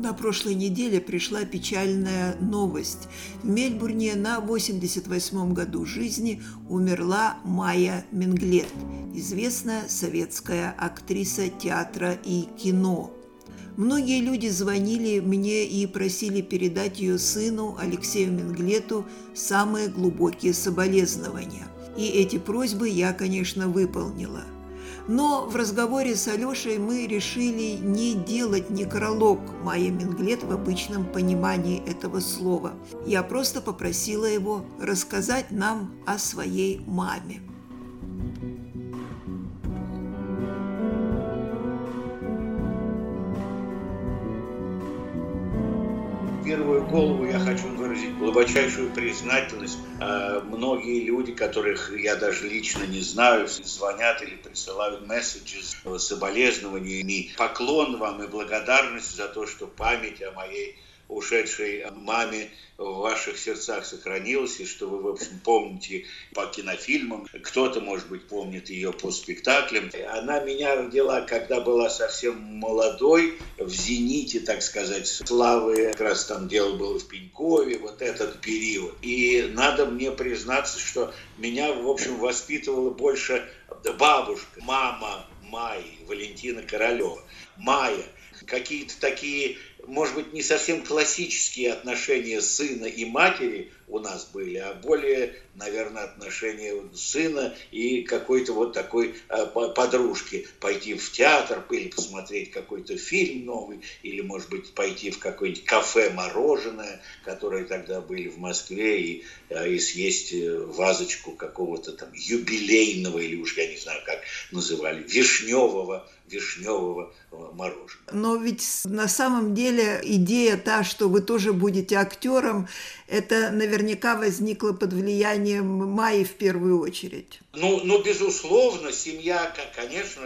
На прошлой неделе пришла печальная новость. В Мельбурне на 88-м году жизни умерла Майя Менглет, известная советская актриса театра и кино. Многие люди звонили мне и просили передать ее сыну Алексею Менглету самые глубокие соболезнования. И эти просьбы я, конечно, выполнила – но в разговоре с Алешей мы решили не делать некролог Майя Менглет в обычном понимании этого слова. Я просто попросила его рассказать нам о своей маме. первую голову я хочу глубочайшую признательность. А, многие люди, которых я даже лично не знаю, звонят или присылают месседжи с соболезнованиями. Поклон вам и благодарность за то, что память о моей ушедшей маме в ваших сердцах сохранилась, и что вы, в общем, помните по кинофильмам. Кто-то, может быть, помнит ее по спектаклям. Она меня родила, когда была совсем молодой, в зените, так сказать, славы. Как раз там дело было в Пенькове, вот этот период. И надо мне признаться, что меня, в общем, воспитывала больше бабушка, мама Майи, Валентина Королева. Майя, какие-то такие может быть, не совсем классические отношения сына и матери у нас были, а более, наверное, отношения сына и какой-то вот такой э, подружки. Пойти в театр или посмотреть какой-то фильм новый, или, может быть, пойти в какое-нибудь кафе мороженое, которые тогда были в Москве, и, э, и съесть э, вазочку какого-то там юбилейного, или уж я не знаю, как называли, вишневого вишневого мороженого. Но ведь на самом деле идея та, что вы тоже будете актером, это наверняка возникло под влиянием Майи в первую очередь. Ну, ну безусловно, семья, конечно,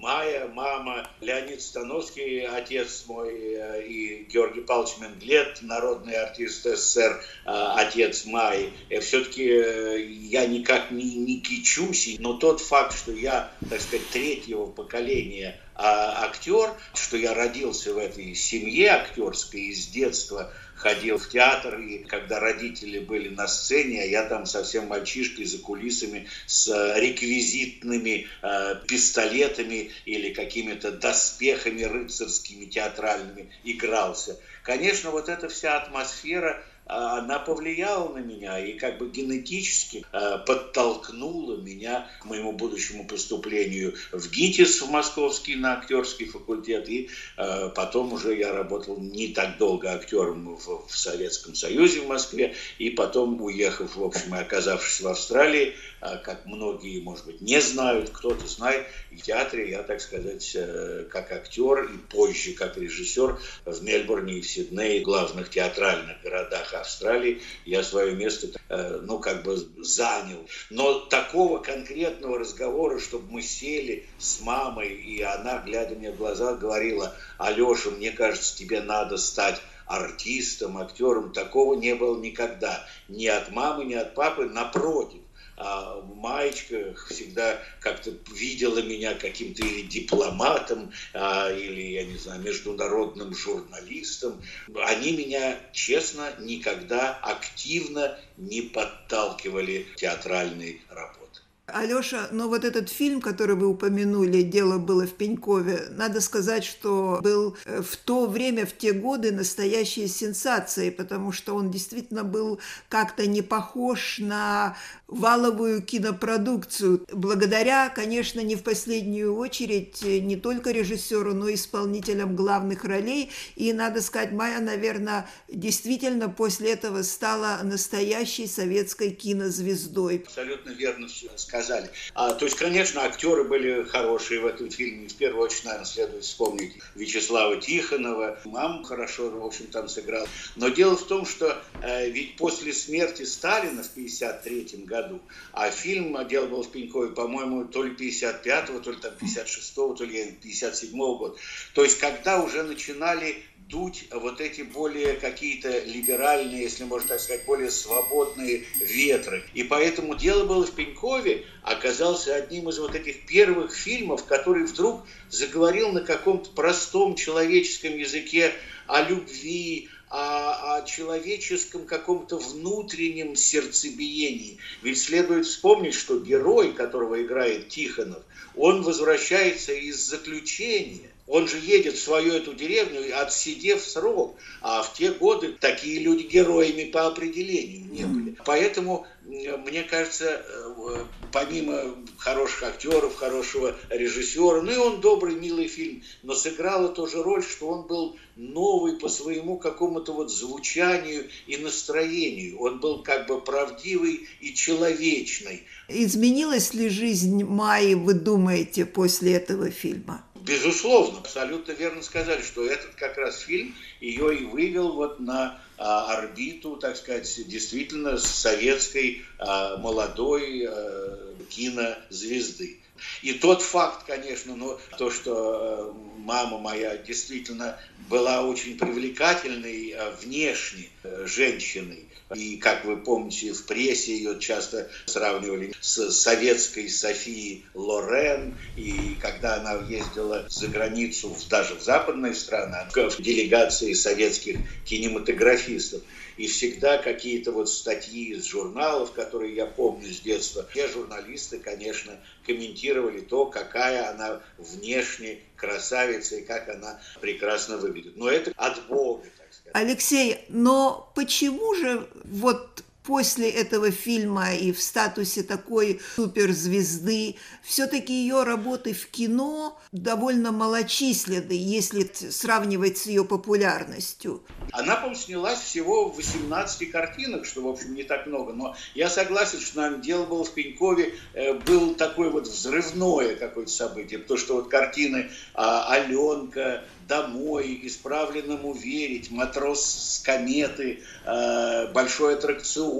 Майя, мама, Леонид Становский, отец мой, э, и Георгий Павлович Менглет, народный артист СССР, э, отец Майи. Э, Все-таки я никак не, не кичусь, но тот факт, что я, так сказать, третьего поколения а, актер, что я родился в этой семье актерской из детства, ходил в театр, и когда родители были на сцене, а я там совсем мальчишкой за кулисами с э, реквизитными э, пистолетами или какими-то доспехами рыцарскими театральными игрался. Конечно, вот эта вся атмосфера она повлияла на меня и как бы генетически а, подтолкнула меня к моему будущему поступлению в ГИТИС, в Московский на актерский факультет. И а, потом уже я работал не так долго актером в, Советском Союзе в Москве. И потом, уехав, в общем, и оказавшись в Австралии, как многие, может быть, не знают, кто-то знает, в театре я, так сказать, э, как актер и позже как режиссер в Мельбурне и в Сиднее, главных театральных городах Австралии, я свое место, э, ну, как бы занял. Но такого конкретного разговора, чтобы мы сели с мамой, и она, глядя мне в глаза, говорила, Алеша, мне кажется, тебе надо стать артистом, актером, такого не было никогда. Ни от мамы, ни от папы, напротив а маечка всегда как-то видела меня каким-то или дипломатом, а, или, я не знаю, международным журналистом. Они меня, честно, никогда активно не подталкивали театральной работе. Алеша, но вот этот фильм, который вы упомянули, «Дело было в Пенькове», надо сказать, что был э, в то время, в те годы настоящей сенсацией, потому что он действительно был как-то не похож на валовую кинопродукцию. Благодаря, конечно, не в последнюю очередь э, не только режиссеру, но и исполнителям главных ролей. И, надо сказать, Майя, наверное, действительно после этого стала настоящей советской кинозвездой. Абсолютно верно сказано показали. А, то есть, конечно, актеры были хорошие в этом фильме. В первую очередь, наверное, следует вспомнить Вячеслава Тихонова. Мам хорошо, в общем, там сыграл. Но дело в том, что э, ведь после смерти Сталина в 1953 году, а фильм «Дело было в Пенькове», по-моему, то ли 55-го, то ли там 56-го, то ли 57-го года. То есть, когда уже начинали дуть вот эти более какие-то либеральные, если можно так сказать, более свободные ветры. И поэтому «Дело было в Пенькове» оказался одним из вот этих первых фильмов, который вдруг заговорил на каком-то простом человеческом языке о любви, о, о человеческом каком-то внутреннем сердцебиении. Ведь следует вспомнить, что герой, которого играет Тихонов, он возвращается из заключения он же едет в свою эту деревню, отсидев срок. А в те годы такие люди героями по определению не были. Поэтому, мне кажется, э, помимо хороших актеров, хорошего режиссера, ну и он добрый, милый фильм, но сыграла тоже роль, что он был новый по своему какому-то вот звучанию и настроению. Он был как бы правдивый и человечный. Изменилась ли жизнь Майи, вы думаете, после этого фильма? Безусловно, абсолютно верно сказали, что этот как раз фильм ее и вывел вот на орбиту, так сказать, действительно советской а, молодой а, кинозвезды. И тот факт, конечно, ну, то, что э, мама моя действительно была очень привлекательной э, внешне э, женщиной, и, как вы помните, в прессе ее часто сравнивали с советской Софией Лорен. И когда она ездила за границу, даже в западные страны, в делегации советских кинематографистов, и всегда какие-то вот статьи из журналов, которые я помню с детства, те журналисты, конечно, комментировали то, какая она внешне красавица и как она прекрасно выглядит. Но это от Бога, Алексей, но почему же вот после этого фильма и в статусе такой суперзвезды, все-таки ее работы в кино довольно малочисленны, если сравнивать с ее популярностью. Она, по снялась всего в 18 картинах, что, в общем, не так много. Но я согласен, что нам дело было в Пенькове, э, был такое вот взрывное какое-то событие, потому что вот картины а, «Аленка», домой, исправленному верить, матрос с кометы, э, большой аттракцион.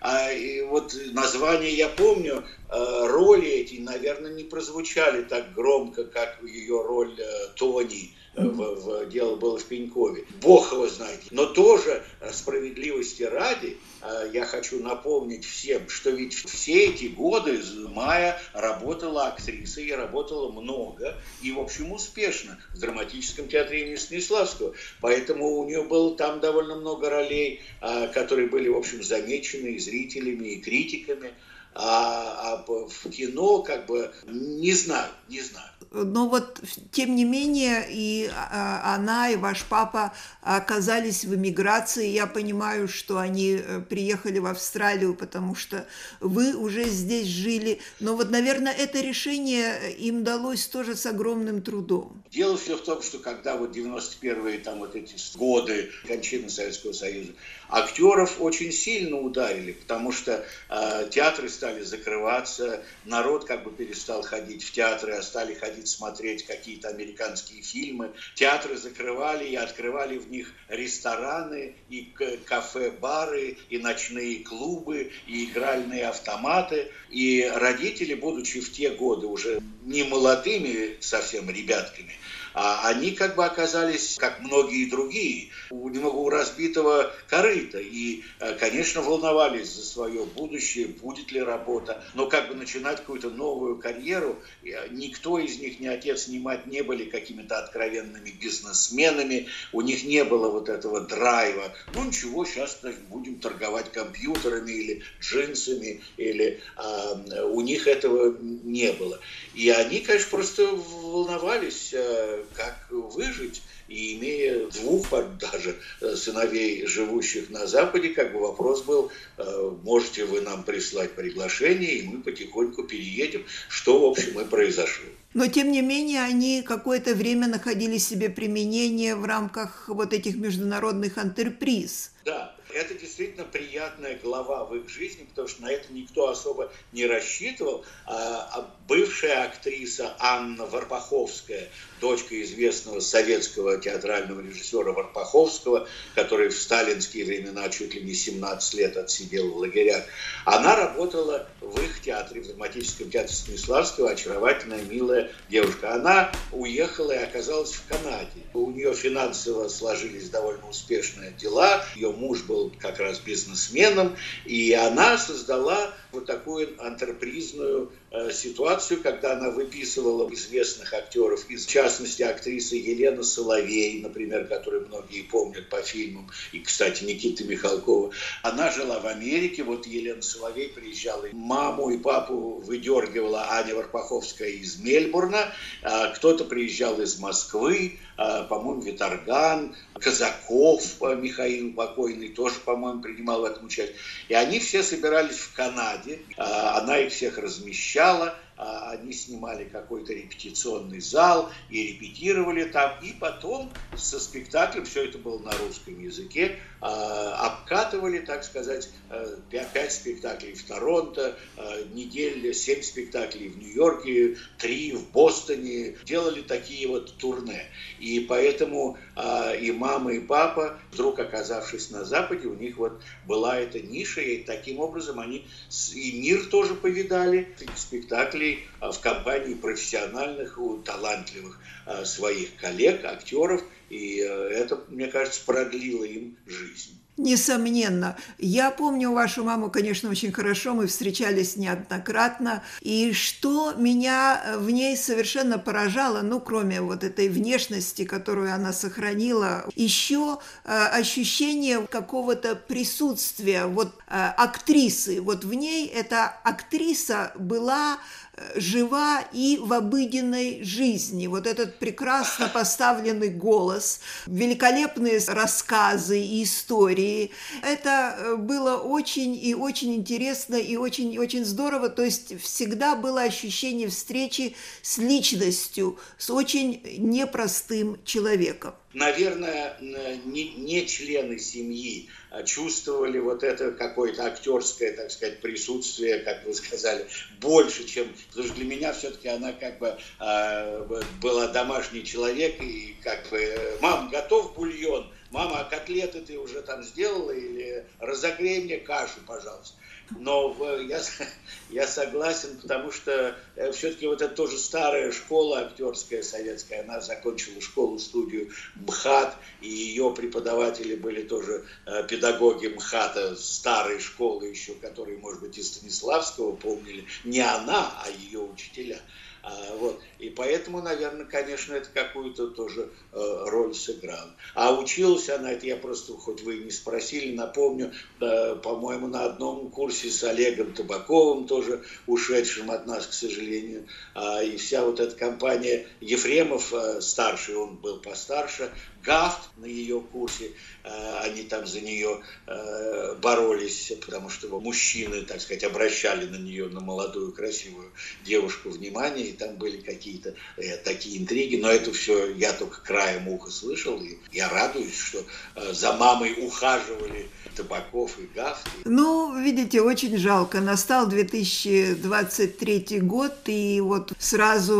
А, и вот название я помню, э, роли эти, наверное, не прозвучали так громко, как ее роль э, Тони в, в дело было в Пенькове. Бог его знает. Но тоже э, справедливости ради э, я хочу напомнить всем, что ведь все эти годы Майя работала актрисой и работала много и, в общем, успешно в драматическом театре имени Станиславского. Поэтому у нее было там довольно много ролей, э, которые были, в общем, замечены и зрителями, и критиками. А, а в кино как бы не знаю, не знаю. Но вот, тем не менее, и а, она, и ваш папа оказались в эмиграции. Я понимаю, что они э, приехали в Австралию, потому что вы уже здесь жили. Но вот, наверное, это решение им далось тоже с огромным трудом. Дело все в том, что когда вот 91-е там вот эти годы кончины Советского Союза, актеров очень сильно ударили, потому что э, театры стали закрываться, народ как бы перестал ходить в театры, а стали ходить смотреть какие-то американские фильмы. Театры закрывали и открывали в них рестораны, и кафе, бары, и ночные клубы, и игральные автоматы. И родители, будучи в те годы уже не молодыми совсем ребятками, а они как бы оказались, как многие другие, немного у разбитого корыта. И, э, конечно, волновались за свое будущее, будет ли работа. Но как бы начинать какую-то новую карьеру, э, никто из них, ни отец, ни мать не были какими-то откровенными бизнесменами. У них не было вот этого драйва. Ну ничего, сейчас будем торговать компьютерами или джинсами, или а, у них этого не было. И они, конечно, просто волновались, э, как выжить. И имея двух даже э, сыновей, живущих на Западе, как бы вопрос был, э, можете вы нам прислать приглашение, и мы потихоньку переедем, что, в общем, и произошло. Но, тем не менее, они какое-то время находили себе применение в рамках вот этих международных антреприз. Да, это действительно приятная глава в их жизни, потому что на это никто особо не рассчитывал. А, а бывшая актриса Анна Варпаховская, дочка известного советского театрального режиссера Варпаховского, который в сталинские времена чуть ли не 17 лет отсидел в лагерях, она работала в их театре, в драматическом театре Станиславского, очаровательная, милая девушка. Она уехала и оказалась в Канаде. У нее финансово сложились довольно успешные дела. Ее муж был как раз бизнесменом, и она создала вот такую антрепризную ситуацию, когда она выписывала известных актеров, из частности актрисы Елена Соловей, например, которую многие помнят по фильмам, и, кстати, Никита Михалкова. Она жила в Америке, вот Елена Соловей приезжала, маму и папу выдергивала Аня Варпаховская из Мельбурна, а кто-то приезжал из Москвы, а, по-моему, Виторган, Казаков Михаил покойный тоже, по-моему, принимал в этом участие. И они все собирались в Канаде, а, она их всех размещала, а, они снимали какой-то репетиционный зал и репетировали там, и потом со спектаклем, все это было на русском языке, а, обкатывали, так сказать, э, пять спектаклей в Торонто, э, неделю семь спектаклей в Нью-Йорке, три в Бостоне, делали такие вот турне. И поэтому а, и мама, и папа, вдруг оказавшись на Западе, у них вот была эта ниша, и таким образом они и мир тоже повидали, спектакли спектаклей а, в компании профессиональных, талантливых а, своих коллег, актеров, и э, это, мне кажется, продлило им жизнь. Несомненно. Я помню вашу маму, конечно, очень хорошо, мы встречались неоднократно. И что меня в ней совершенно поражало, ну, кроме вот этой внешности, которую она сохранила, еще э, ощущение какого-то присутствия, вот э, актрисы. Вот в ней эта актриса была жива и в обыденной жизни. Вот этот прекрасно поставленный голос, великолепные рассказы и истории. Это э, было очень и очень интересно и очень и очень здорово. То есть всегда было ощущение встречи с личностью, с очень непростым человеком. Наверное, не, не члены семьи а чувствовали вот это какое-то актерское, так сказать, присутствие, как вы сказали, больше, чем... Потому что для меня все-таки она как бы э, была домашний человек, и как бы, мам, готов бульон? Мама, а котлеты ты уже там сделала? Или разогрей мне кашу, пожалуйста. Но я, я согласен, потому что э, все-таки вот это тоже старая школа актерская советская, она закончила школу-студию МХАТ, и ее преподаватели были тоже э, педагоги МХАТа старой школы еще, которые, может быть, из Станиславского помнили. Не она, а ее учителя. А, вот. И поэтому, наверное, конечно, это какую-то тоже э, роль сыграло. А училась она, это я просто, хоть вы и не спросили, напомню, по-моему, на одном курсе с Олегом Табаковым, тоже ушедшим от нас, к сожалению. А, и вся вот эта компания Ефремов, э, старший, он был постарше, Гафт на ее курсе, э, они там за нее боролись, потому что мужчины, так сказать, обращали на нее, на молодую красивую девушку внимание, там были какие-то э, такие интриги, но это все я только краем уха слышал, и я радуюсь, что за мамой ухаживали Табаков и Гафт. Ну, видите, очень жалко. Настал 2023 год, и вот сразу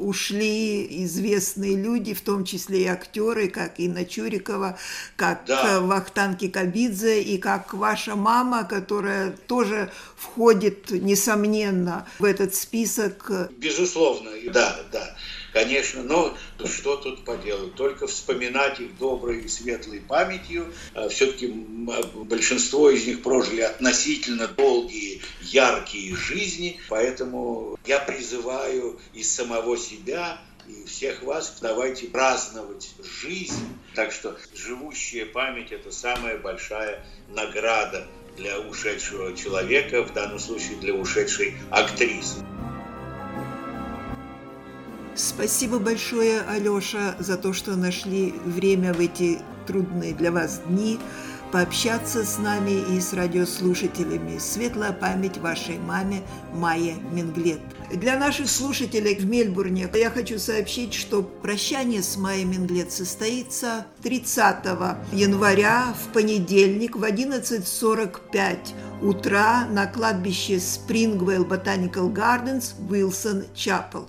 ушли известные люди, в том числе и актеры, актеры, как Инна Чурикова, как да. Вахтан Кикабидзе и как ваша мама, которая тоже входит, несомненно, в этот список. Безусловно, да, да. Конечно, но что тут поделать? Только вспоминать их доброй и светлой памятью. А Все-таки большинство из них прожили относительно долгие, яркие жизни. Поэтому я призываю из самого себя и всех вас давайте праздновать жизнь. Так что живущая память – это самая большая награда для ушедшего человека, в данном случае для ушедшей актрисы. Спасибо большое, Алеша, за то, что нашли время в эти трудные для вас дни пообщаться с нами и с радиослушателями. Светлая память вашей маме Майе Минглет. Для наших слушателей в Мельбурне я хочу сообщить, что прощание с Майей Минглет состоится 30 января в понедельник в 11.45 утра на кладбище Спрингвейл Botanical Gardens, Уилсон Чапел.